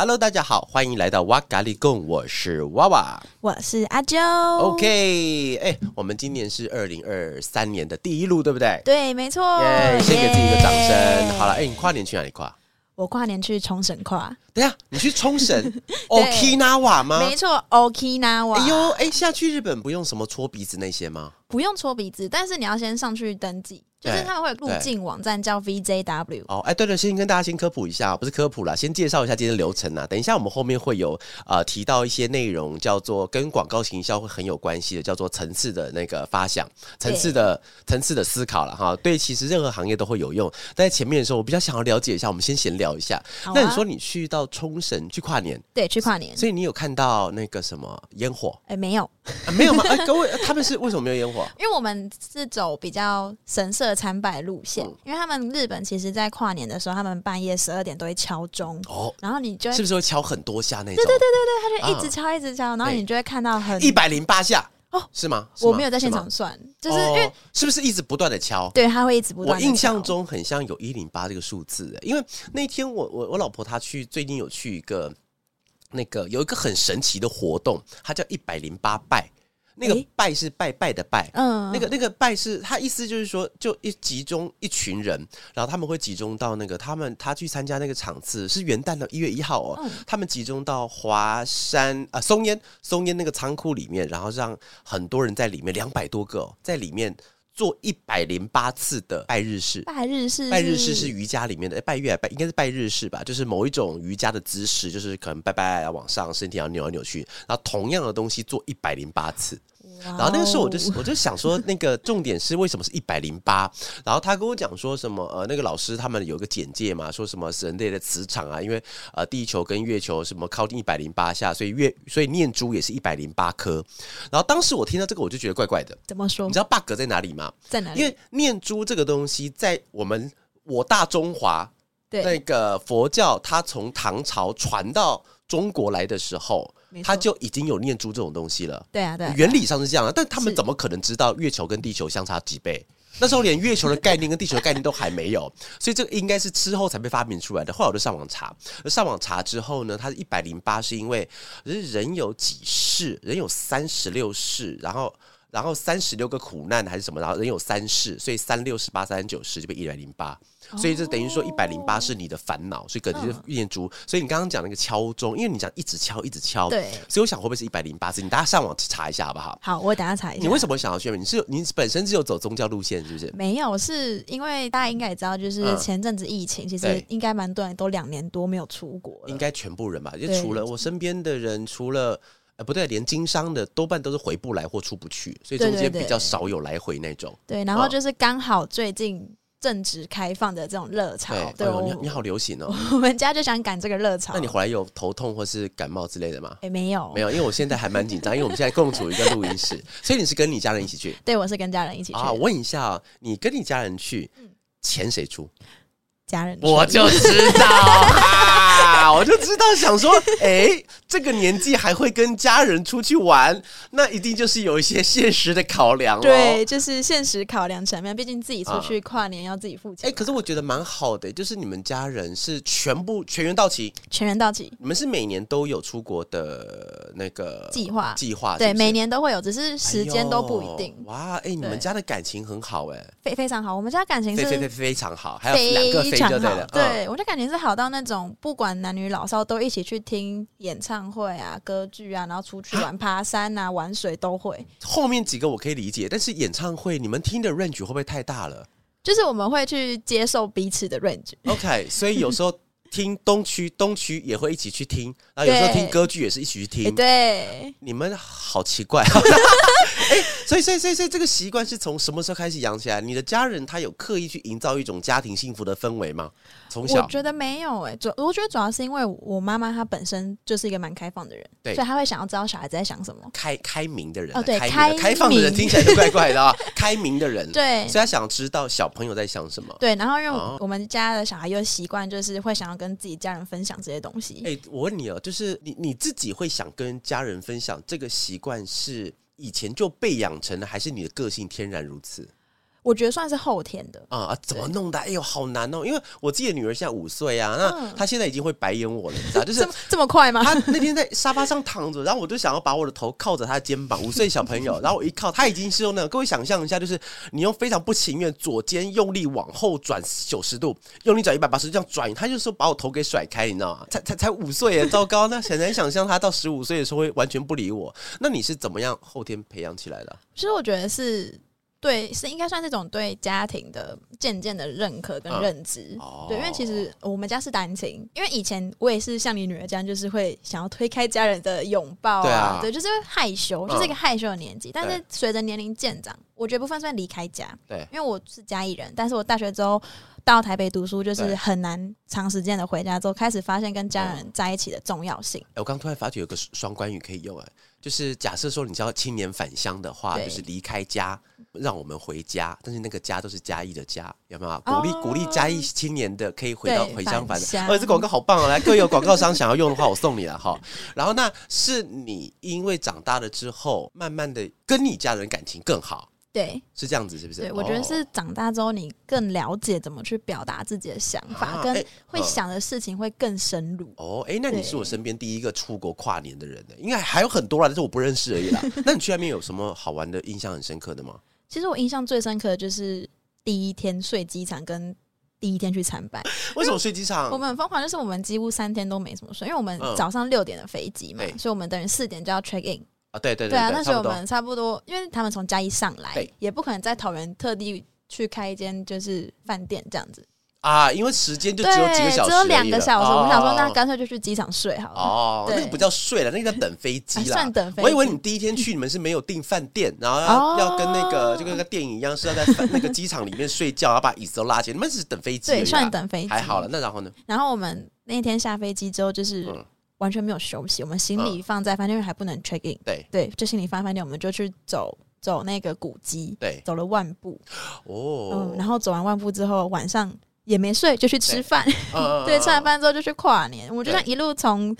Hello，大家好，欢迎来到哇咖喱贡，我是娃娃，我是阿啾。OK，哎，我们今年是二零二三年的第一路，对不对？对，没错。耶，先给自己一个掌声。好了，哎，你跨年去哪里跨？我跨年去冲绳跨。等下，你去冲绳？Okinawa 吗？没错，Okinawa。哎呦，哎，下去日本不用什么搓鼻子那些吗？不用搓鼻子，但是你要先上去登记。就是他们会有入境网站叫 VJW 哦，哎，对对，先跟大家先科普一下，不是科普啦，先介绍一下今天的流程啊。等一下我们后面会有呃提到一些内容，叫做跟广告行销会很有关系的，叫做层次的那个发想，层次的层次的思考了哈。对，其实任何行业都会有用。但在前面的时候，我比较想要了解一下，我们先闲聊一下。啊、那你说你去到冲绳去跨年？对，去跨年。所以你有看到那个什么烟火？哎，没有，啊、没有吗？哎，各位，他们是为什么没有烟火？因为我们是走比较神社参拜路线。因为他们日本其实，在跨年的时候，他们半夜十二点都会敲钟哦，然后你就是不是会敲很多下那种？对对对对对，他就一直敲一直敲，然后你就会看到很一百零八下哦，是吗？我没有在现场算，就是因为是不是一直不断的敲？对，他会一直不断。我印象中很像有一零八这个数字，因为那天我我我老婆她去最近有去一个那个有一个很神奇的活动，它叫一百零八拜。那个拜是拜拜的拜，嗯，那个那个拜是他意思就是说，就一集中一群人，然后他们会集中到那个他们他去参加那个场次是元旦的一月一号哦，他们集中到华山啊松烟松烟那个仓库里面，然后让很多人在里面两百多个、哦、在里面做一百零八次的拜日式，拜日式拜日式是瑜伽里面的拜月拜应该是拜日式吧，就是某一种瑜伽的姿势，就是可能拜拜要往上，身体要扭来扭去，然后同样的东西做一百零八次。然后那个时候我就我就想说，那个重点是为什么是一百零八？然后他跟我讲说什么呃，那个老师他们有个简介嘛，说什么是人类的磁场啊，因为呃地球跟月球什么靠近一百零八下，所以月所以念珠也是一百零八颗。然后当时我听到这个我就觉得怪怪的，怎么说？你知道 bug 在哪里吗？在哪里？因为念珠这个东西在我们我大中华对那个佛教，它从唐朝传到中国来的时候。他就已经有念珠这种东西了，对啊，对啊，原理上是这样的，但他们怎么可能知道月球跟地球相差几倍？那时候连月球的概念跟地球的概念都还没有，所以这个应该是之后才被发明出来的。后来我就上网查，上网查之后呢，它是一百零八，是因为人有几世，人有三十六世，然后然后三十六个苦难还是什么，然后人有三世，所以三六十八三九十就被一百零八。所以这等于说一百零八是你的烦恼，所以可能就是念珠。所以你刚刚讲那个敲钟，因为你讲一直敲一直敲，对，所以我想会不会是一百零八次？你大家上网查一下好不好？好，我等下查一下。你为什么想要宣传？你是你本身是有走宗教路线是不是？没有，是因为大家应该也知道，就是前阵子疫情，其实应该蛮多人都两年多没有出国了。应该全部人吧？就除了我身边的人，除了呃不对，连经商的多半都是回不来或出不去，所以中间比较少有来回那种。对，然后就是刚好最近。正值开放的这种热潮，对，对你你好流行哦。我们家就想赶这个热潮。那你回来有头痛或是感冒之类的吗？哎，没有，没有，因为我现在还蛮紧张，因为我们现在共处一个录音室，所以你是跟你家人一起去？对，我是跟家人一起去。啊，问一下，你跟你家人去，钱谁出？家人，我就知道啊，我就知道，想说，哎，这个年纪还会跟家人出去玩，那一定就是有一些现实的考量了。对，就是现实考量层面，毕竟自己出去跨年要自己付钱。哎，可是我觉得蛮好的，就是你们家人是全部全员到齐，全员到齐。你们是每年都有出国的那个计划计划？对，每年都会有，只是时间都不一定。哇，哎，你们家的感情很好，哎，非非常好。我们家感情是非非非常好，还有两个非。非常好，对，我的感情是好到那种不管男女老少都一起去听演唱会啊、歌剧啊，然后出去玩、爬山啊、玩水都会。后面几个我可以理解，但是演唱会你们听的 range 会不会太大了？就是我们会去接受彼此的 range。OK，所以有时候。听东区，东区也会一起去听，然后有时候听歌剧也是一起去听。对，你们好奇怪，哎，所以所以所以所以这个习惯是从什么时候开始养起来？你的家人他有刻意去营造一种家庭幸福的氛围吗？从小我觉得没有哎、欸，主我觉得主要是因为我妈妈她本身就是一个蛮开放的人，对，所以她会想要知道小孩子在想什么。开开明的人哦，对，开开放的人听起来就怪怪的啊。开明的人，对，所以她想知道小朋友在想什么。对，然后因为我们家的小孩又习惯，就是会想要跟自己家人分享这些东西。哎、欸，我问你哦，就是你你自己会想跟家人分享这个习惯，是以前就被养成的，还是你的个性天然如此？我觉得算是后天的啊、嗯！怎么弄的？哎呦，好难哦！因为我自己的女儿现在五岁啊，那她现在已经会白眼我了，你知道？就是这么，这么快吗？她那天在沙发上躺着，然后我就想要把我的头靠着她的肩膀。五岁小朋友，然后我一靠，她已经是用那个。各位想象一下，就是你用非常不情愿，左肩用力往后转九十度，用力转一百八十度这样转，她就说把我头给甩开，你知道吗？才才才五岁耶，糟糕！那很难想象她到十五岁的时候会完全不理我。那你是怎么样后天培养起来的？其实我觉得是。对，是应该算这种对家庭的渐渐的认可跟认知。嗯哦、对，因为其实我们家是单亲，因为以前我也是像你女儿这样，就是会想要推开家人的拥抱啊，对，啊对，就是害羞，就是一个害羞的年纪。嗯、但是随着年龄渐长，我觉得部分算离开家。对，因为我是家里人，但是我大学之后到台北读书，就是很难长时间的回家，之后开始发现跟家人在一起的重要性。我刚突然发觉有个双关语可以用，哎，就是假设说你叫青年返乡的话，就是离开家。让我们回家，但是那个家都是嘉义的家，有没有？鼓励鼓励嘉义青年的可以回到回乡返乡。哦，这广告好棒啊！来，各位有广告商想要用的话，我送你了哈。然后那是你因为长大了之后，慢慢的跟你家人感情更好，对，是这样子，是不是？对，我觉得是长大之后，你更了解怎么去表达自己的想法，跟会想的事情会更深入。哦，哎，那你是我身边第一个出国跨年的人呢，应该还有很多啦，但是我不认识而已啦。那你去那边有什么好玩的、印象很深刻的吗？其实我印象最深刻的就是第一天睡机场，跟第一天去参拜。为什么睡机场？我们很疯狂，就是我们几乎三天都没怎么睡，因为我们早上六点的飞机嘛，嗯、所以我们等于四点就要 check in 啊。对对对，对啊，那时候我们差不多，因为他们从嘉义上来，也不可能在桃园特地去开一间就是饭店这样子。啊，因为时间就只有几个小时，只有两个小时。我们想说，那干脆就去机场睡好了。哦，那个不叫睡了，那个叫等飞机啦。算等飞机。我以为你第一天去，你们是没有订饭店，然后要要跟那个就跟个电影一样，是要在那个机场里面睡觉，要把椅子都拉起来。你们是等飞机？对，算等飞机。还好了，那然后呢？然后我们那天下飞机之后，就是完全没有休息，我们行李放在饭店，还不能 check in。对对，就行李放在饭店，我们就去走走那个古迹，对，走了万步。哦，嗯，然后走完万步之后，晚上。也没睡，就去吃饭。对，吃完饭之后就去跨年。我就算一路从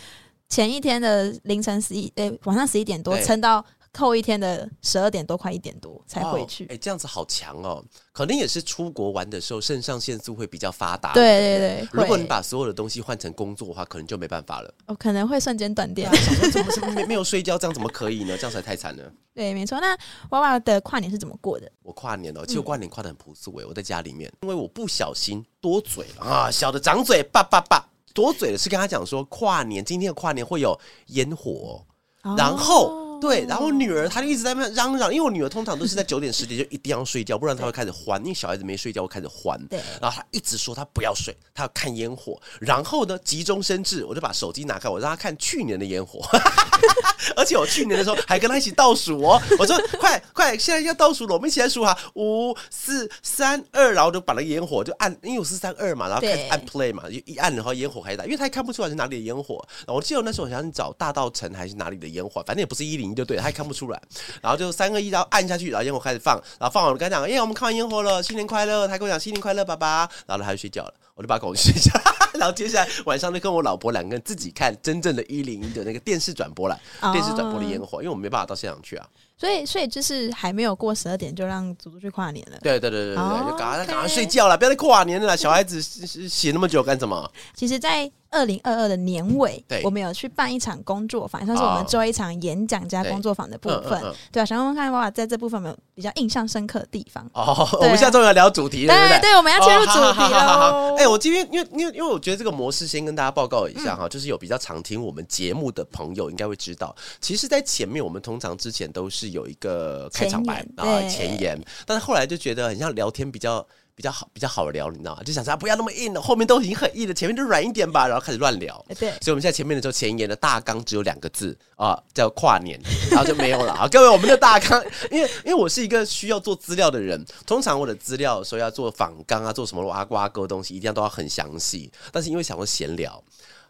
前一天的凌晨十一，诶，晚上十一点多撑到后一天的十二点多，快一点多才回去。哎，这样子好强哦！可能也是出国玩的时候，肾上腺素会比较发达。对对对。如果你把所有的东西换成工作的话，可能就没办法了。哦，可能会瞬间断电。怎么是没 没有睡觉？这样怎么可以呢？这样才太惨了。对，没错。那娃娃的跨年是怎么过的？我跨年哦，其实我跨年跨的很朴素诶。我在家里面，因为我不小心多嘴了啊，小的长嘴，叭叭叭，多嘴了是跟他讲说，跨年今天的跨年会有烟火，然后。对，然后女儿她就一直在那嚷嚷，因为我女儿通常都是在九点十点就一定要睡觉，不然她会开始欢，因为小孩子没睡觉会开始欢。对，然后她一直说她不要睡，她要看烟火。然后呢，急中生智，我就把手机拿开，我让她看去年的烟火。而且我去年的时候还跟她一起倒数哦，我说快快，现在要倒数了，我们一起来数哈，五四三二，然后就把那个烟火就按，因为我是三二嘛，然后开始按 play 嘛，就一按然后烟火开始打，因为她也看不出来是哪里的烟火。然后我记得我那时候好像找大道城还是哪里的烟火，反正也不是一零。就对，他也看不出来，然后就三个一，然后按下去，然后烟火开始放，然后放完我跟他讲，耶，我们看完烟火了，新年快乐。他跟我讲新年快乐，爸爸，然后他就睡觉了，我就把他拱睡觉，然后接下来晚上就跟我老婆两个人自己看真正的一零一的那个电视转播了，电视转播的烟火，因为我们没办法到现场去啊。所以，所以就是还没有过十二点就让祖祖去跨年了。对对对对对，就赶快赶快睡觉了，不要再跨年了。小孩子写那么久干什么？其实，在二零二二的年尾，我们有去办一场工作坊，算是我们做一场演讲加工作坊的部分。对啊，想问问看，娃娃在这部分有没有比较印象深刻的地方？哦，我们现在终于要聊主题了，对不对？对，我们要切入主题了。哎，我今天因为因为因为我觉得这个模式，先跟大家报告一下哈，就是有比较常听我们节目的朋友应该会知道，其实，在前面我们通常之前都是有一个。开场白啊，前言，但是后来就觉得很像聊天，比较比较好，比较好聊，你知道吗？就想说不要那么硬了，后面都已经很硬了，前面就软一点吧，然后开始乱聊。对，所以我们现在前面的时候前言的大纲只有两个字啊，叫跨年，然后就没有了啊。各位，我们的大纲，因为因为我是一个需要做资料的人，通常我的资料说要做访纲啊，做什么挖瓜哥东西，一定要都要很详细。但是因为想说闲聊。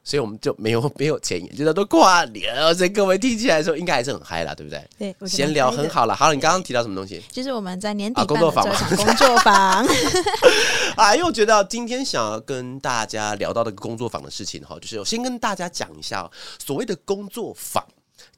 所以我们就没有 没有前言，就叫做跨年。所以各位听起来的时候，应该还是很嗨啦，对不对？对，闲聊很好了。好了，你刚刚提到什么东西？就是我们在年底、啊、工作坊工作坊 啊，因为我觉得今天想要跟大家聊到的工作坊的事情哈，就是我先跟大家讲一下所谓的工作坊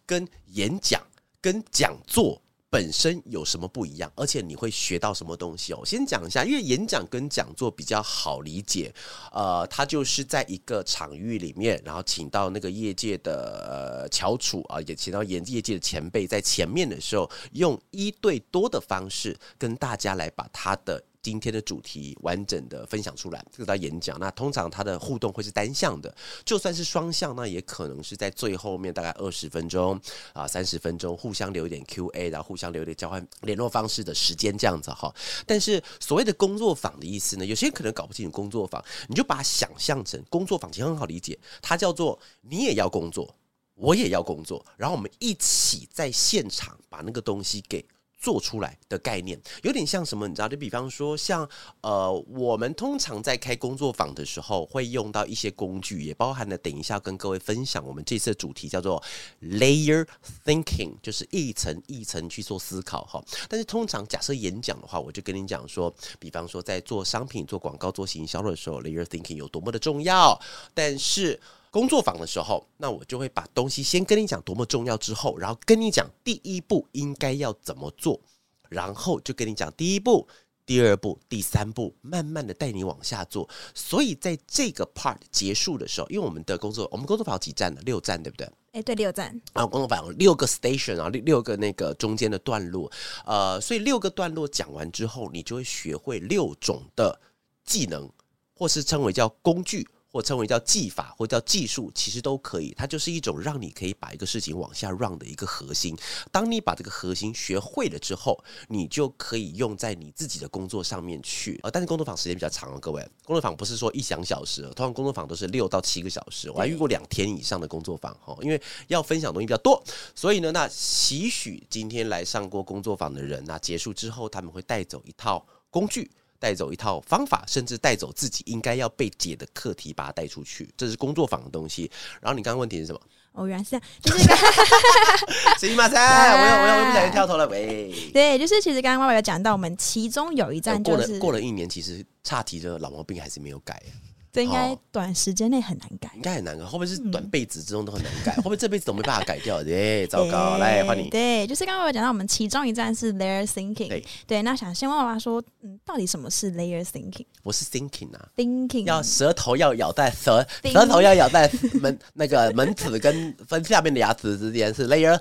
跟演讲跟讲座。本身有什么不一样？而且你会学到什么东西哦？先讲一下，因为演讲跟讲座比较好理解，呃，它就是在一个场域里面，然后请到那个业界的呃翘楚啊，也请到业业界的前辈在前面的时候，用一对多的方式跟大家来把他的。今天的主题完整的分享出来，这个叫演讲。那通常它的互动会是单向的，就算是双向，那也可能是在最后面大概二十分钟啊三十分钟，互相留一点 Q&A，然后互相留一点交换联络方式的时间这样子哈。但是所谓的工作坊的意思呢，有些人可能搞不清楚工作坊，你就把它想象成工作坊，其实很好理解，它叫做你也要工作，我也要工作，然后我们一起在现场把那个东西给。做出来的概念有点像什么？你知道？就比方说，像呃，我们通常在开工作坊的时候会用到一些工具，也包含了等一下跟各位分享。我们这次的主题叫做 layer thinking，就是一层一层去做思考哈。但是通常假设演讲的话，我就跟你讲说，比方说在做商品、做广告、做行销的时候，layer thinking 有多么的重要。但是工作坊的时候，那我就会把东西先跟你讲多么重要，之后，然后跟你讲第一步应该要怎么做，然后就跟你讲第一步、第二步、第三步，慢慢的带你往下做。所以在这个 part 结束的时候，因为我们的工作，我们工作坊有几站呢？六站，对不对？哎，对，六站。啊，工作坊六个 station 啊，六六个那个中间的段落，呃，所以六个段落讲完之后，你就会学会六种的技能，或是称为叫工具。或称为叫技法，或叫技术，其实都可以。它就是一种让你可以把一个事情往下 run 的一个核心。当你把这个核心学会了之后，你就可以用在你自己的工作上面去。呃，但是工作坊时间比较长啊，各位，工作坊不是说一两小时，通常工作坊都是六到七个小时。我还遇过两天以上的工作坊哈，因为要分享东西比较多，所以呢，那期许今天来上过工作坊的人，那结束之后他们会带走一套工具。带走一套方法，甚至带走自己应该要被解的课题，把它带出去，这是工作坊的东西。然后你刚刚问题是什么？哦，原来是这样，就是行马赛，我有我有，我不小心跳头了。喂，对，就是其实刚刚爸爸有讲到，我们其中有一站就是、过了过了一年，其实差题的老毛病还是没有改。这应该短时间内很难改，应该很难改。会不会是短辈子之中都很难改？会不会这辈子都没办法改掉？耶，糟糕！来换你。对，就是刚刚我讲到，我们其中一站是 layer thinking。对，对，那想先问爸爸说，嗯，到底什么是 layer thinking？我是 thinking 啊，thinking 要舌头要咬在舌，舌头要咬在门那个门齿跟分下面的牙齿之间是 layer。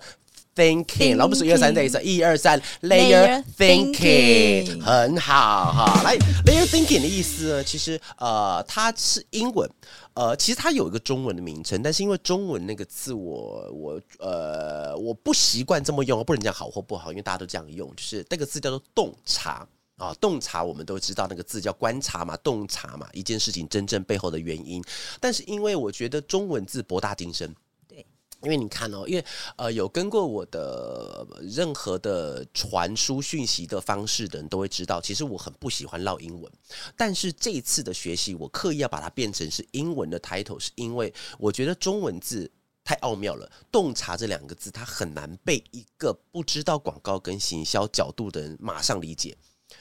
Thinking，然后不是一二三这一次，一二三，layer thinking，很好哈。来，layer thinking 的意思呢，其实呃，它是英文，呃，其实它有一个中文的名称，但是因为中文那个字我我呃我不习惯这么用，不能讲好或不好，因为大家都这样用，就是那个字叫做洞察啊，洞察我们都知道那个字叫观察嘛，洞察嘛，一件事情真正背后的原因，但是因为我觉得中文字博大精深。因为你看哦，因为呃有跟过我的任何的传输讯息的方式的人都会知道，其实我很不喜欢烙英文。但是这一次的学习，我刻意要把它变成是英文的 title，是因为我觉得中文字太奥妙了。洞察这两个字，它很难被一个不知道广告跟行销角度的人马上理解。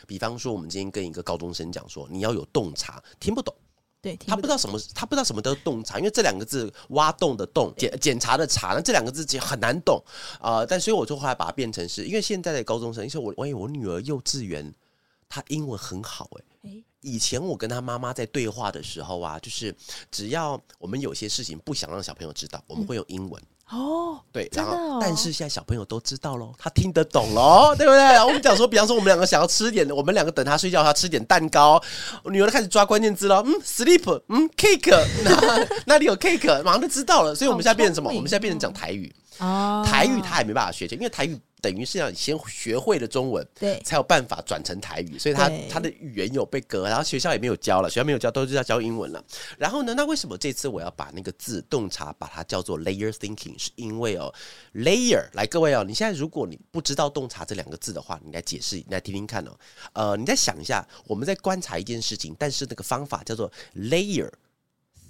比方说，我们今天跟一个高中生讲说，你要有洞察，听不懂。对，不他不知道什么，他不知道什么叫洞察，因为这两个字挖洞的洞，检检查的查，那这两个字其实很难懂啊、呃。但所以我就后来把它变成是，因为现在的高中生，因为我，我我女儿幼稚园，她英文很好哎、欸。以前我跟她妈妈在对话的时候啊，就是只要我们有些事情不想让小朋友知道，我们会用英文。嗯哦，对，然后、哦、但是现在小朋友都知道喽，他听得懂喽，对不对？我们讲说，比方说我们两个想要吃点，我们两个等他睡觉，他吃点蛋糕，我女儿开始抓关键字了，嗯，sleep，嗯，cake，那 那里有 cake，马上就知道了。所以我们现在变成什么？我们现在变成讲台语。哦，台语他也没办法学，因为台语等于是要先学会了中文，对，才有办法转成台语，所以他他的语言有被隔，然后学校也没有教了，学校没有教，都是要教英文了。然后呢，那为什么这次我要把那个字洞察把它叫做 layer thinking？是因为哦，layer 来各位哦，你现在如果你不知道洞察这两个字的话，你来解释，你来听听看哦。呃，你再想一下，我们在观察一件事情，但是那个方法叫做 layer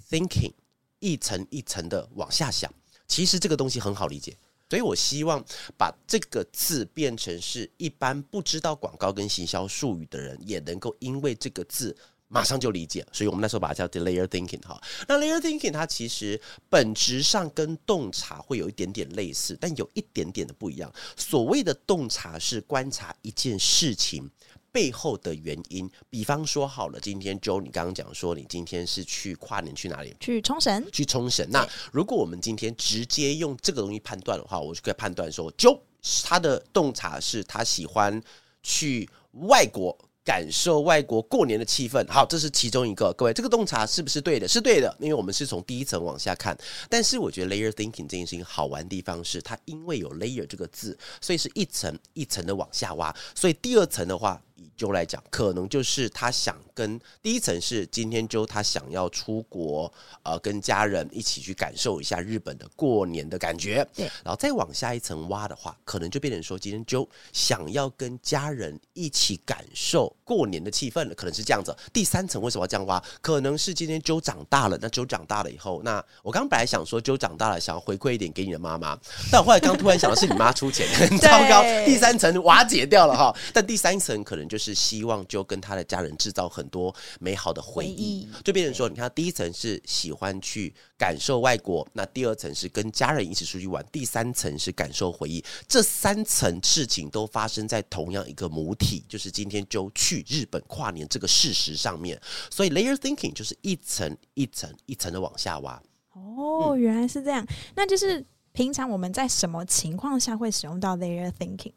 thinking，一层一层的往下想，其实这个东西很好理解。所以我希望把这个字变成是一般不知道广告跟行销术语的人也能够因为这个字马上就理解。所以我们那时候把它叫 delayer thinking 哈。那 DELAYER thinking 它其实本质上跟洞察会有一点点类似，但有一点点的不一样。所谓的洞察是观察一件事情。背后的原因，比方说好了，今天 Joe，你刚刚讲说你今天是去跨年去哪里？去冲绳。去冲绳。那如果我们今天直接用这个东西判断的话，我就可以判断说，Joe 他的洞察是他喜欢去外国。感受外国过年的气氛，好，这是其中一个。各位，这个洞察是不是对的？是对的，因为我们是从第一层往下看。但是我觉得 layer thinking 这件事情好玩的地方是，它因为有 layer 这个字，所以是一层一层的往下挖。所以第二层的话，Joe 来讲，可能就是他想跟第一层是今天 Joe 他想要出国，呃，跟家人一起去感受一下日本的过年的感觉。对，然后再往下一层挖的话，可能就变成说，今天 Joe 想要跟家人一起感受。过年的气氛了，可能是这样子。第三层为什么要这样挖？可能是今天 Joe 长大了。那 Joe 长大了以后，那我刚本来想说 Joe 长大了，想要回馈一点给你的妈妈，但我后来刚突然想的是你妈出钱，很 糟糕。第三层瓦解掉了哈。但第三层可能就是希望 Joe 跟他的家人制造很多美好的回忆，就变成说，你看第一层是喜欢去感受外国，那第二层是跟家人一起出去玩，第三层是感受回忆。这三层事情都发生在同样一个母体，就是今天 Joe 去。日本跨年这个事实上面，所以 layer thinking 就是一层一层一层的往下挖。哦，原来是这样。那就是平常我们在什么情况下会使用到 layer thinking？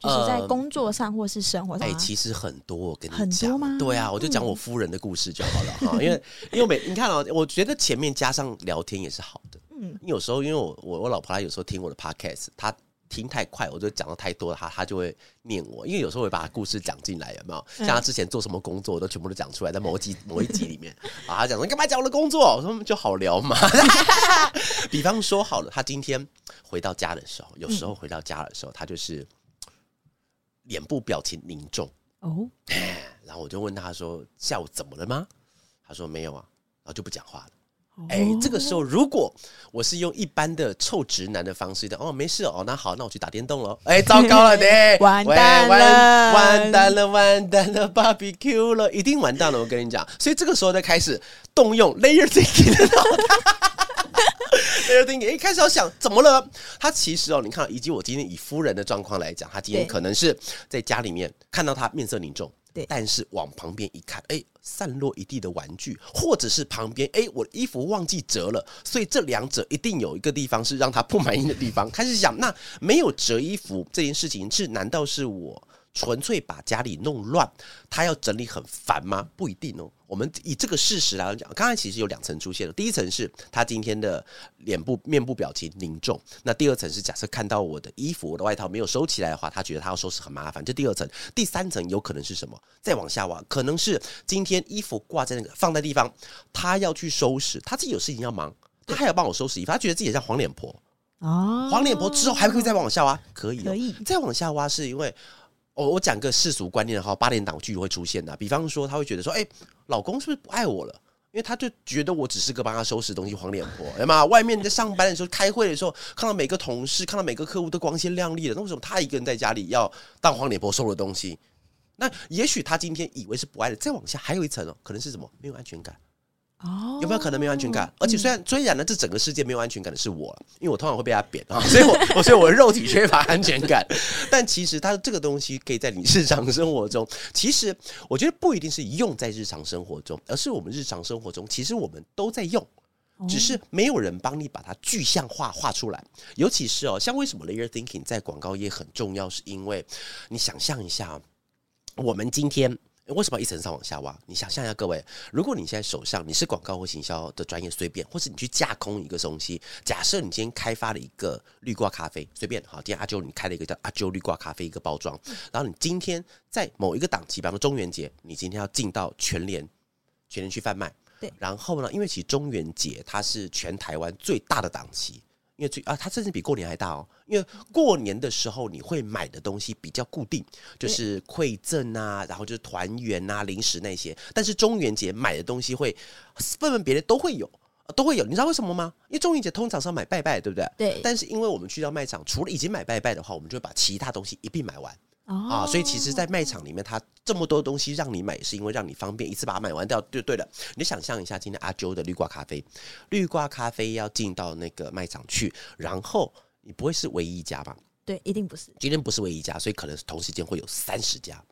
就是在工作上或是生活上？哎、其实很多，我跟你讲，很多吗？对啊，我就讲我夫人的故事就好了哈、嗯。因为因为每你看哦，我觉得前面加上聊天也是好的。嗯，有时候因为我我我老婆她有时候听我的 podcast，她。听太快，我就讲的太多了，他他就会念我。因为有时候会把故事讲进来，有没有？像他之前做什么工作，我都全部都讲出来，在某一集某一集里面啊，他讲说你干嘛讲我的工作？我说就好聊嘛。比方说好了，他今天回到家的时候，有时候回到家的时候，他就是脸部表情凝重哦。然后我就问他说：“下午怎么了吗？”他说：“没有啊。”然后就不讲话了。哎、欸，这个时候如果我是用一般的臭直男的方式的，哦，没事哦，那好，那我去打电动喽。哎、欸，糟糕了，对，完蛋了，完蛋了，完蛋了，barbecue 了，一定完蛋了。我跟你讲，所以这个时候再开始动用 layer thinking 的脑袋，layer thinking，一开始要想怎么了？他其实哦，你看，以及我今天以夫人的状况来讲，他今天可能是在家里面看到他面色凝重。对，但是往旁边一看，哎，散落一地的玩具，或者是旁边，哎，我的衣服忘记折了，所以这两者一定有一个地方是让他不满意的地方。开始想，那没有折衣服这件事情是，难道是我？纯粹把家里弄乱，他要整理很烦吗？不一定哦。我们以这个事实来讲，刚才其实有两层出现了。第一层是他今天的脸部面部表情凝重，那第二层是假设看到我的衣服、我的外套没有收起来的话，他觉得他要收拾很麻烦。这第二层，第三层有可能是什么？再往下挖，可能是今天衣服挂在那个放在地方，他要去收拾，他自己有事情要忙，他还要帮我收拾衣服，他觉得自己像黄脸婆哦。黄脸婆之后还可以再往下挖，可以、哦、可以再往下挖，是因为。我我讲个世俗观念的话，八点档剧会出现的。比方说，他会觉得说：“哎、老公是不是不爱我了？”因为他就觉得我只是个帮他收拾东西黄脸婆，哎妈？外面在上班的时候、开会的时候，看到每个同事、看到每个客户都光鲜亮丽的，那为什么他一个人在家里要当黄脸婆收的东西？那也许他今天以为是不爱的，再往下还有一层哦，可能是什么？没有安全感。哦，有没有可能没有安全感？而且虽然虽然呢，这整个世界没有安全感的是我，因为我通常会被他扁啊，所以我我所以我的肉体缺乏安全感。但其实它这个东西可以在你日常生活中，其实我觉得不一定是用在日常生活中，而是我们日常生活中其实我们都在用，只是没有人帮你把它具象化画出来。尤其是哦，像为什么 layer thinking 在广告业很重要，是因为你想象一下，我们今天为什么一层上往下挖？你想象一下，各位，如果你现在手上你是广告或行销的专业，随便，或是你去架空一个东西，假设你今天开发了一个绿挂咖啡，随便，好，今天阿啾你开了一个叫阿啾绿挂咖啡一个包装，然后你今天在某一个档期，比方说中元节，你今天要进到全联，全联去贩卖，对，然后呢，因为其实中元节它是全台湾最大的档期。因为最啊，它甚至比过年还大哦。因为过年的时候，你会买的东西比较固定，就是馈赠啊，然后就是团圆啊、零食那些。但是中元节买的东西会分门别类，都会有，都会有。你知道为什么吗？因为中元节通常是要买拜拜，对不对？对。但是因为我们去到卖场，除了已经买拜拜的话，我们就会把其他东西一并买完。啊，所以其实，在卖场里面，它这么多东西让你买，是因为让你方便一次把它买完掉，就对了。你想象一下，今天阿啾的绿挂咖啡，绿挂咖啡要进到那个卖场去，然后你不会是唯一一家吧？对，一定不是。今天不是唯一一家，所以可能同时间会有三十家。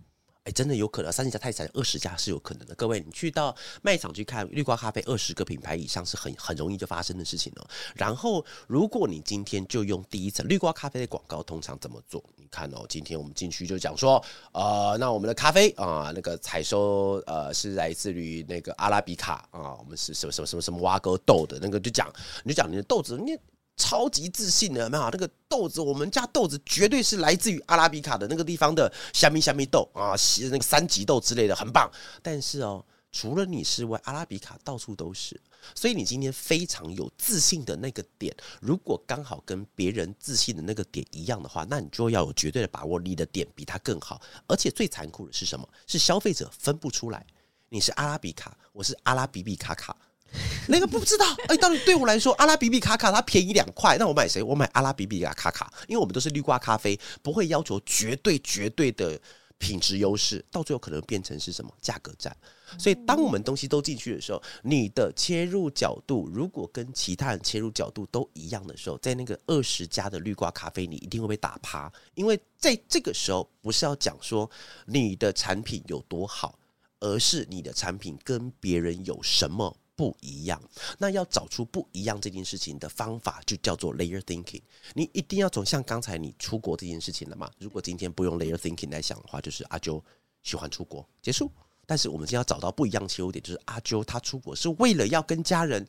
哎，真的有可能，三十家太惨，二十家是有可能的。各位，你去到卖场去看绿瓜咖啡，二十个品牌以上是很很容易就发生的事情哦。然后，如果你今天就用第一层绿瓜咖啡的广告，通常怎么做？你看哦，今天我们进去就讲说，呃，那我们的咖啡啊、那个采收呃是来自于那个阿拉比卡啊、我们是什么什么什么什么挖沟豆的那个就讲，你就讲你的豆子你。超级自信的，有没有？那个豆子，我们家豆子绝对是来自于阿拉比卡的那个地方的虾米虾米豆啊，是那个三级豆之类的，很棒。但是哦，除了你之外，阿拉比卡到处都是。所以你今天非常有自信的那个点，如果刚好跟别人自信的那个点一样的话，那你就要有绝对的把握，你的点比他更好。而且最残酷的是什么？是消费者分不出来，你是阿拉比卡，我是阿拉比比卡卡。那个不知道，哎，到底对我来说，阿拉比比卡卡它便宜两块，那我买谁？我买阿拉比比卡卡，因为我们都是绿挂咖啡，不会要求绝对绝对的品质优势，到最后可能变成是什么价格战。所以，当我们东西都进去的时候，你的切入角度如果跟其他人切入角度都一样的时候，在那个二十家的绿挂咖啡，你一定会被打趴，因为在这个时候不是要讲说你的产品有多好，而是你的产品跟别人有什么。不一样，那要找出不一样这件事情的方法，就叫做 layer thinking。你一定要从像刚才你出国这件事情了嘛？如果今天不用 layer thinking 来想的话，就是阿啾喜欢出国结束。但是我们今天要找到不一样切入点，就是阿啾他出国是为了要跟家人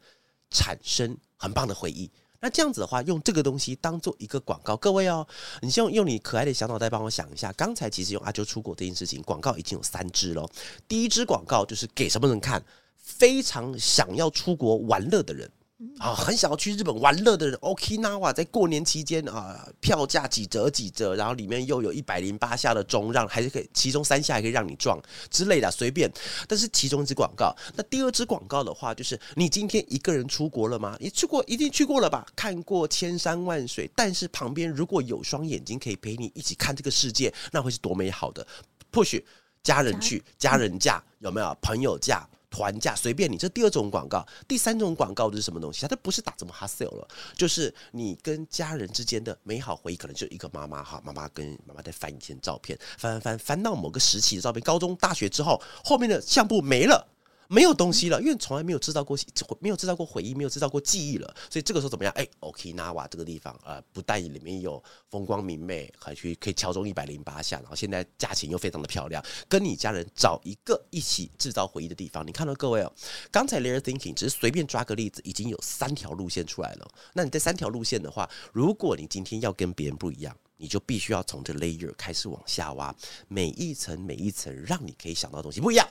产生很棒的回忆。那这样子的话，用这个东西当做一个广告，各位哦，你先用你可爱的小脑袋帮我想一下。刚才其实用阿啾出国这件事情，广告已经有三支了。第一支广告就是给什么人看？非常想要出国玩乐的人啊，很想要去日本玩乐的人，Okinawa 在过年期间啊，票价几折几折，然后里面又有一百零八下的钟让，还是可以，其中三下还可以让你撞之类的，随便。但是其中一支广告，那第二支广告的话，就是你今天一个人出国了吗？你去过，一定去过了吧？看过千山万水，但是旁边如果有双眼睛可以陪你一起看这个世界，那会是多美好的。或许家人去，家人价有没有？朋友价。团价随便你，这第二种广告，第三种广告是什么东西？它都不是打这么哈 sell 了，就是你跟家人之间的美好回忆，可能就一个妈妈哈，妈妈跟妈妈在翻以前照片，翻翻翻翻到某个时期的照片，高中、大学之后，后面的相簿没了。没有东西了，因为从来没有制造过，没有制造过回忆，没有制造过记忆了，所以这个时候怎么样？哎，Okinawa 这个地方、呃，不但里面有风光明媚，还去可以敲钟一百零八下，然后现在价钱又非常的漂亮，跟你家人找一个一起制造回忆的地方。你看到各位哦，刚才 Layer Thinking 只是随便抓个例子，已经有三条路线出来了。那你这三条路线的话，如果你今天要跟别人不一样，你就必须要从这 Layer 开始往下挖，每一层每一层，让你可以想到的东西不一样。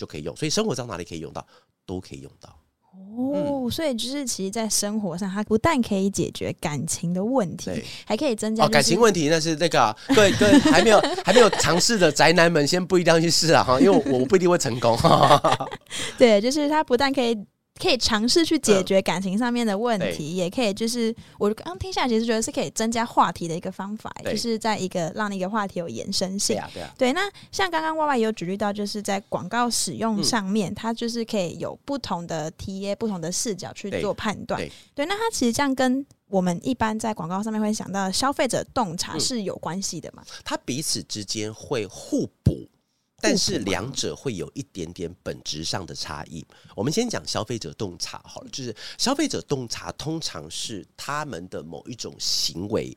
就可以用，所以生活上哪里可以用到，都可以用到。哦，嗯、所以就是其实，在生活上，它不但可以解决感情的问题，还可以增加、就是、哦感情问题。那是那个、啊、各位各位还没有还没有尝试的宅男们，先不一定要去试啊哈，因为我不一定会成功。对，就是它不但可以。可以尝试去解决感情上面的问题，嗯、也可以就是我刚听下来，其实觉得是可以增加话题的一个方法，就是在一个让那个话题有延伸性。对啊，对啊。对，那像刚刚 YY 也有举例到，就是在广告使用上面，嗯、它就是可以有不同的 TA、不同的视角去做判断。对，对，那它其实这样跟我们一般在广告上面会想到消费者洞察是有关系的嘛？它彼此之间会互补。但是两者会有一点点本质上的差异。我们先讲消费者洞察好了，就是消费者洞察通常是他们的某一种行为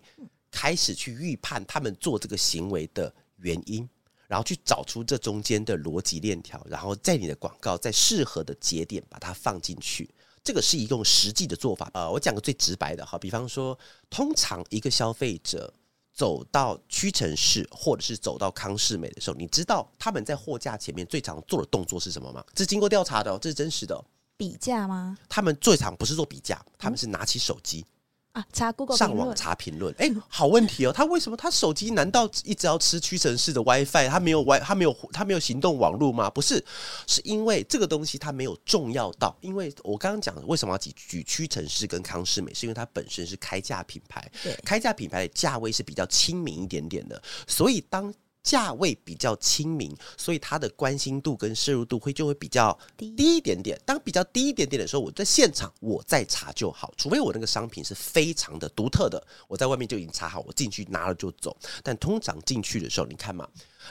开始去预判他们做这个行为的原因，然后去找出这中间的逻辑链条，然后在你的广告在适合的节点把它放进去。这个是一种实际的做法。呃，我讲个最直白的，好，比方说，通常一个消费者走到屈臣氏或者是走到康士美的时候，你知道他们在货架前面最常做的动作是什么吗？这是经过调查的，这是真实的。比价吗？他们最常不是做比价，他们是拿起手机。啊，查 Google 上网查评论，哎、欸，好问题哦。他为什么他手机难道一直要吃屈臣氏的 WiFi？他没有 Wi，他没有他没有行动网络吗？不是，是因为这个东西它没有重要到。因为我刚刚讲为什么要举举屈臣氏跟康士美，是因为它本身是开价品牌，对，开价品牌的价位是比较亲民一点点的，所以当。价位比较亲民，所以它的关心度跟摄入度会就会比较低一点点。当比较低一点点的时候，我在现场我再查就好。除非我那个商品是非常的独特的，我在外面就已经查好，我进去拿了就走。但通常进去的时候，你看嘛，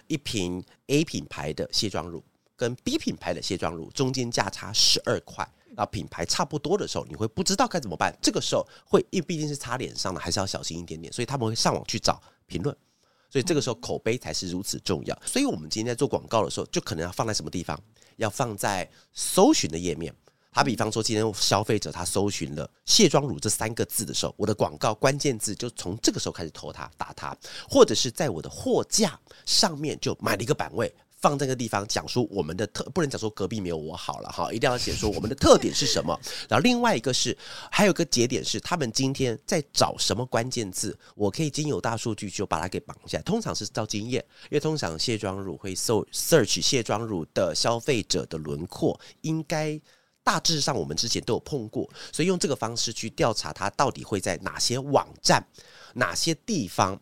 一瓶 A 品牌的卸妆乳跟 B 品牌的卸妆乳中间价差十二块，那品牌差不多的时候，你会不知道该怎么办。这个时候会，因为毕竟是擦脸上的，还是要小心一点点。所以他们会上网去找评论。所以这个时候口碑才是如此重要。所以我们今天在做广告的时候，就可能要放在什么地方？要放在搜寻的页面。他比方说，今天消费者他搜寻了“卸妆乳”这三个字的时候，我的广告关键字就从这个时候开始投他、打他，或者是在我的货架上面就买了一个版位。放这个地方讲述我们的特，不能讲说隔壁没有我好了哈，一定要写说我们的特点是什么。然后另外一个是，还有个节点是，他们今天在找什么关键字，我可以经由大数据就把它给绑下来。通常是照经验，因为通常卸妆乳会搜 search 卸妆乳的消费者的轮廓，应该大致上我们之前都有碰过，所以用这个方式去调查它到底会在哪些网站、哪些地方。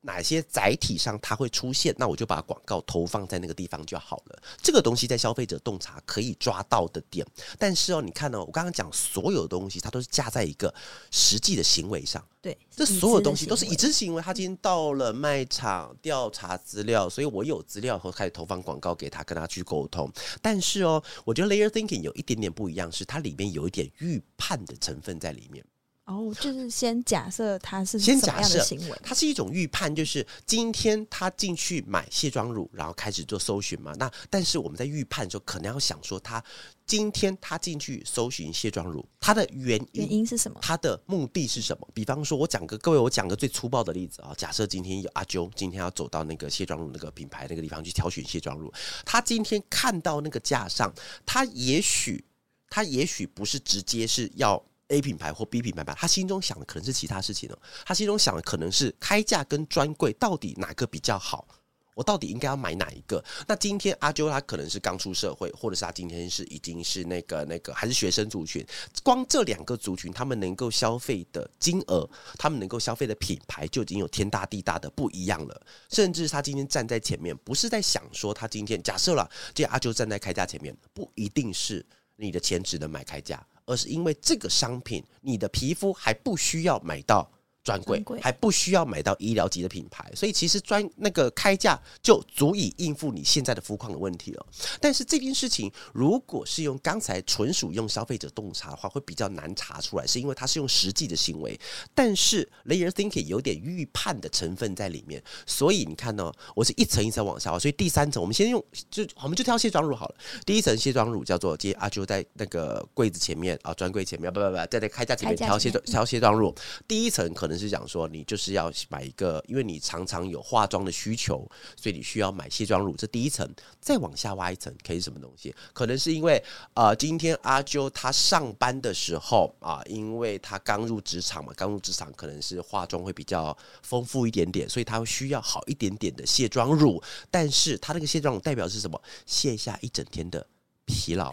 哪些载体上它会出现？那我就把广告投放在那个地方就好了。这个东西在消费者洞察可以抓到的点，但是哦，你看哦，我刚刚讲所有东西，它都是加在一个实际的行为上。对，这所有东西都是已知行为。他今天到了卖场调查资料，所以我有资料后开始投放广告给他，跟他去沟通。但是哦，我觉得 layer thinking 有一点点不一样，是它里面有一点预判的成分在里面。哦，就是先假设他是什么样的行为，它是一种预判，就是今天他进去买卸妆乳，然后开始做搜寻嘛。那但是我们在预判的时候，可能要想说，他今天他进去搜寻卸妆乳，他的原因原因是什么？他的目的是什么？比方说，我讲个各位，我讲个最粗暴的例子啊。假设今天有阿啾，今天要走到那个卸妆乳那个品牌那个地方去挑选卸妆乳，他今天看到那个架上，他也许他也许不是直接是要。A 品牌或 B 品牌吧，他心中想的可能是其他事情哦。他心中想的可能是开价跟专柜到底哪个比较好，我到底应该要买哪一个？那今天阿啾他可能是刚出社会，或者是他今天是已经是那个那个还是学生族群，光这两个族群他们能够消费的金额，他们能够消费的品牌就已经有天大地大的不一样了。甚至他今天站在前面，不是在想说他今天假设了，这阿啾站在开价前面，不一定是你的钱只能买开价。而是因为这个商品，你的皮肤还不需要买到。专柜还不需要买到医疗级的品牌，所以其实专那个开价就足以应付你现在的肤况的问题了。但是这件事情如果是用刚才纯属用消费者洞察的话，会比较难查出来，是因为它是用实际的行为。但是 layer thinking 有点预判的成分在里面，所以你看呢，我是一层一层往下，所以第三层我们先用就我们就挑卸妆乳好了。第一层卸妆乳叫做接阿啾在那个柜子前面啊，专柜前面不不不，在那开价前面挑卸妆挑卸妆乳，第一层可能。是讲说，你就是要买一个，因为你常常有化妆的需求，所以你需要买卸妆乳。这第一层，再往下挖一层，可以什么东西？可能是因为呃，今天阿啾他上班的时候啊，因为他刚入职场嘛，刚入职场可能是化妆会比较丰富一点点，所以他会需要好一点点的卸妆乳。但是他那个卸妆乳代表是什么？卸下一整天的疲劳。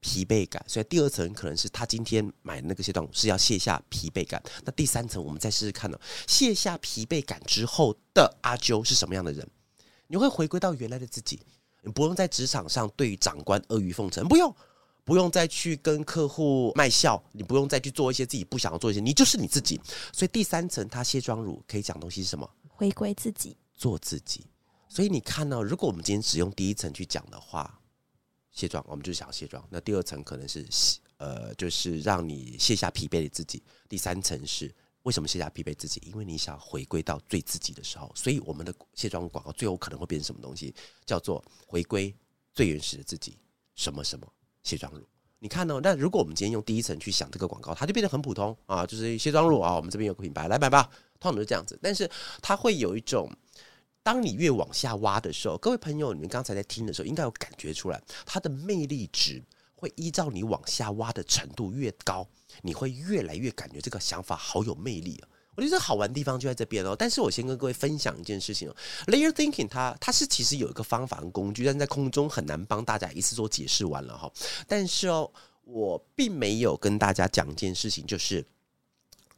疲惫感，所以第二层可能是他今天买的那个卸妆乳是要卸下疲惫感。那第三层，我们再试试看呢？卸下疲惫感之后的阿啾是什么样的人？你会回归到原来的自己，你不用在职场上对长官阿谀奉承，不用，不用再去跟客户卖笑，你不用再去做一些自己不想要做一些，你就是你自己。所以第三层，他卸妆乳可以讲东西是什么？回归自己，做自己。所以你看到，如果我们今天只用第一层去讲的话。卸妆，我们就想要卸妆。那第二层可能是，呃，就是让你卸下疲惫的自己。第三层是为什么卸下疲惫自己？因为你想回归到最自己的时候，所以我们的卸妆广告最后可能会变成什么东西？叫做回归最原始的自己，什么什么卸妆乳。你看呢、哦？那如果我们今天用第一层去想这个广告，它就变得很普通啊，就是卸妆乳啊，我们这边有个品牌来买吧，通常都是这样子。但是它会有一种，当你越往下挖的时候，各位朋友，你们刚才在听的时候，应该有感觉出来，它的魅力值会依照你往下挖的程度越高，你会越来越感觉这个想法好有魅力啊。我觉得好玩的地方就在这边哦，但是我先跟各位分享一件事情哦，Layer Thinking 它它是其实有一个方法和工具，但在空中很难帮大家一次做解释完了哈。但是哦，我并没有跟大家讲一件事情，就是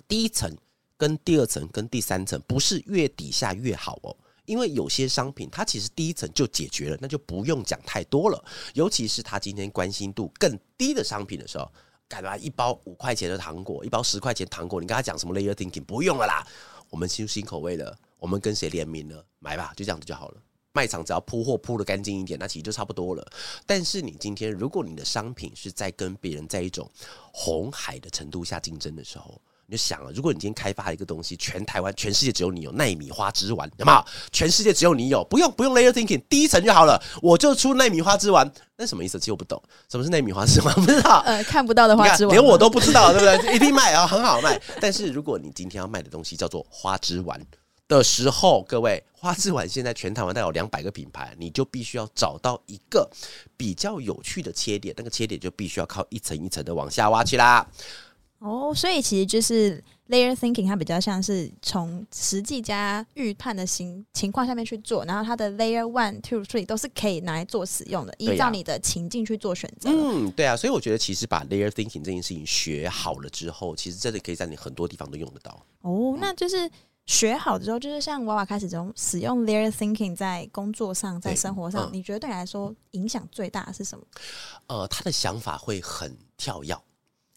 第一层跟第二层跟第三层不是越底下越好哦，因为有些商品它其实第一层就解决了，那就不用讲太多了。尤其是他今天关心度更低的商品的时候。改吧，一包五块钱的糖果，一包十块钱糖果，你跟他讲什么 layer thinking 不用了啦。我们新新口味的，我们跟谁联名了？买吧，就这样子就好了。卖场只要铺货铺的干净一点，那其实就差不多了。但是你今天，如果你的商品是在跟别人在一种红海的程度下竞争的时候。你就想了，如果你今天开发一个东西，全台湾、全世界只有你有奈米花之丸，有没有？全世界只有你有，不用不用 layer thinking，第一层就好了，我就出奈米花之丸。那什么意思？其实我不懂，什么是奈米花之丸？不知道。呃，看不到的花枝丸，连我都不知道，对不对？一定卖啊，很好卖。但是如果你今天要卖的东西叫做花枝丸的时候，各位，花枝丸现在全台湾大概有两百个品牌，你就必须要找到一个比较有趣的切点，那个切点就必须要靠一层一层的往下挖去啦。哦，oh, 所以其实就是 layer thinking，它比较像是从实际加预判的情情况下面去做，然后它的 layer one、two、three 都是可以拿来做使用的，依照你的情境去做选择。嗯，对啊，所以我觉得其实把 layer thinking 这件事情学好了之后，其实真的可以在你很多地方都用得到。哦，oh, 那就是学好之后，就是像娃娃开始中使用 layer thinking 在工作上，在生活上，嗯、你觉得对你来说影响最大的是什么？呃，他的想法会很跳跃。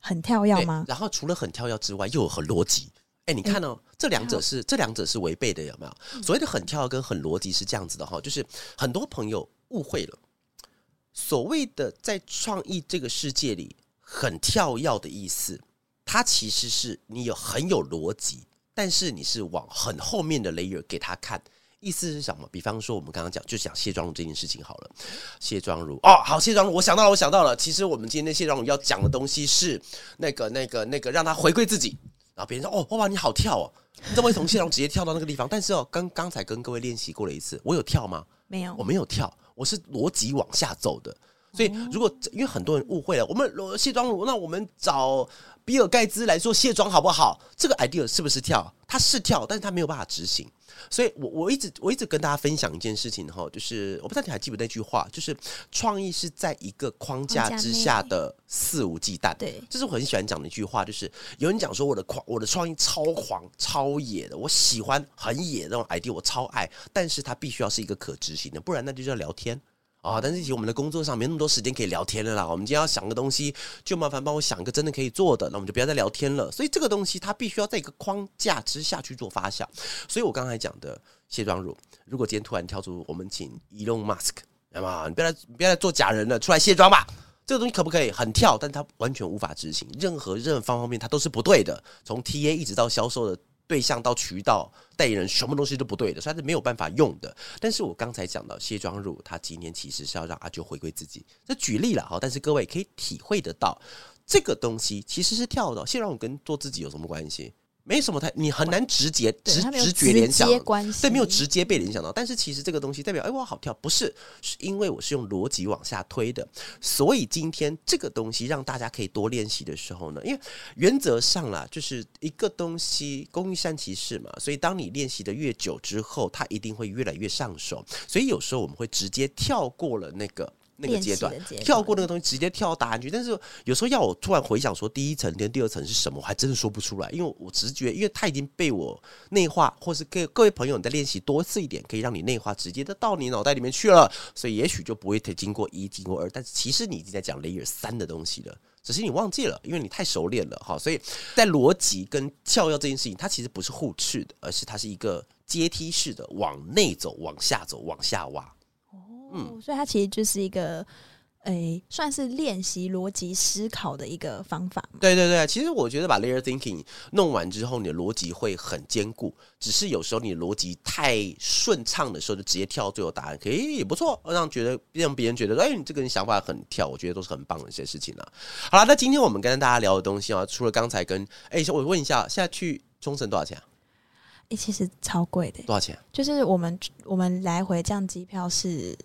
很跳跃吗？然后除了很跳跃之外，又有很逻辑。哎，你看哦，欸、这两者是这两者是违背的，有没有？所谓的很跳跃跟很逻辑是这样子的哈，就是很多朋友误会了，所谓的在创意这个世界里很跳跃的意思，它其实是你有很有逻辑，但是你是往很后面的 layer 给他看。意思是什么？比方说，我们刚刚讲，就讲卸妆乳这件事情好了。卸妆乳哦，好，卸妆乳，我想到了，我想到了。其实我们今天卸妆乳要讲的东西是那个、那个、那个，让它回归自己。然后别人说：“哦，哇哇，你好跳哦！你怎么会从卸妆乳直接跳到那个地方？”但是哦，刚刚才跟各位练习过了一次，我有跳吗？没有，我没有跳，我是逻辑往下走的。所以，如果因为很多人误会了，我们卸妆乳，那我们找比尔盖茨来做卸妆好不好？这个 idea 是不是跳？它是跳，但是它没有办法执行。所以我我一直我一直跟大家分享一件事情哈，就是我不知道你还记不那句话，就是创意是在一个框架之下的肆无忌惮。对，这是我很喜欢讲的一句话，就是有人讲说我的狂我的创意超狂超野的，我喜欢很野的那种 idea，我超爱，但是它必须要是一个可执行的，不然那就叫聊天。啊、但是其实我们的工作上没那么多时间可以聊天了啦。我们今天要想个东西，就麻烦帮我想一个真的可以做的，那我们就不要再聊天了。所以这个东西它必须要在一个框架之下去做发想。所以我刚才讲的卸妆乳，如果今天突然跳出我们请 Elon Musk，那么你不要来，不要来做假人了，出来卸妆吧。这个东西可不可以很跳？但它完全无法执行，任何任何方方面它都是不对的。从 TA 一直到销售的。对象到渠道代言人，什么东西都不对的，所以他是没有办法用的。但是我刚才讲到卸妆乳，它今年其实是要让阿舅回归自己。这举例了哈，但是各位可以体会得到，这个东西其实是跳的。卸妆乳跟做自己有什么关系？没什么太，你很难直接直直觉联想，对，没有直接被联想到。但是其实这个东西代表，哎，我好跳，不是，是因为我是用逻辑往下推的。所以今天这个东西让大家可以多练习的时候呢，因为原则上啦，就是一个东西工欲善其事嘛。所以当你练习的越久之后，它一定会越来越上手。所以有时候我们会直接跳过了那个。那个阶段，段跳过那个东西，直接跳到答案去。但是有时候要我突然回想说第一层跟第二层是什么，我还真的说不出来，因为我直觉，因为它已经被我内化，或是各各位朋友你在练习多次一点，可以让你内化直接的到你脑袋里面去了，所以也许就不会经过一经过二，但是其实你已经在讲 layer 三的东西了，只是你忘记了，因为你太熟练了哈。所以在逻辑跟跳跃这件事情，它其实不是互斥的，而是它是一个阶梯式的往内走、往下走、往下挖。嗯，所以它其实就是一个诶，算是练习逻辑思考的一个方法。对对对，其实我觉得把 layer thinking 弄完之后，你的逻辑会很坚固。只是有时候你的逻辑太顺畅的时候，就直接跳最后答案，可以也不错，让觉得让别人觉得，哎，你这个人想法很跳，我觉得都是很棒的一些事情了。好了，那今天我们跟大家聊的东西啊，除了刚才跟哎，我问一下，现在去冲绳多少钱啊？哎，其实超贵的，多少钱？就是我们我们来回这样机票是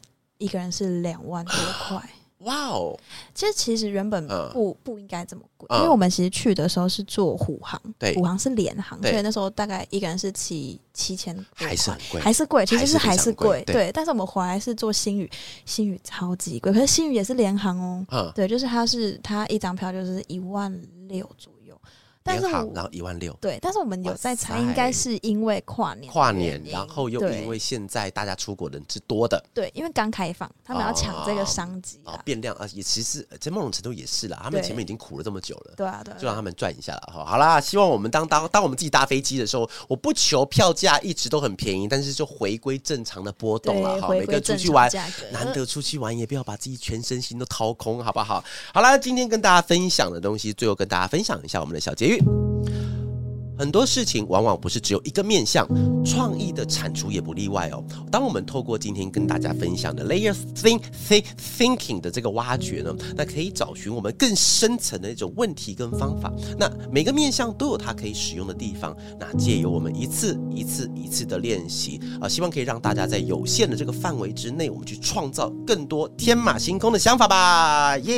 一个人是两万多块。哇哦！其实其实原本不不应该这么贵，因为我们其实去的时候是坐虎航，对，虎航是联航，所以那时候大概一个人是七七千，还是很贵，还是贵，其实是还是贵，对。但是我们回来是坐新宇，新宇超级贵，可是新宇也是联航哦，对，就是它是它一张票就是一万六左右。但是然后一万六，对，但是我们有在猜，应该是因为跨年，跨年，然后又因为现在大家出国人是多的，对，因为刚开放，他们要抢这个商机啊，变量啊，也其实在某种程度也是啦，他们前面已经苦了这么久了，对啊，对，就让他们赚一下了哈。好啦，希望我们当当当我们自己搭飞机的时候，我不求票价一直都很便宜，但是就回归正常的波动了哈。每个出去玩，难得出去玩，也不要把自己全身心都掏空，好不好？好啦，今天跟大家分享的东西，最后跟大家分享一下我们的小结很多事情往往不是只有一个面向，创意的产出也不例外哦。当我们透过今天跟大家分享的 layer think think thinking 的这个挖掘呢，那可以找寻我们更深层的一种问题跟方法。那每个面向都有它可以使用的地方。那借由我们一次一次一次的练习啊，希望可以让大家在有限的这个范围之内，我们去创造更多天马行空的想法吧。耶、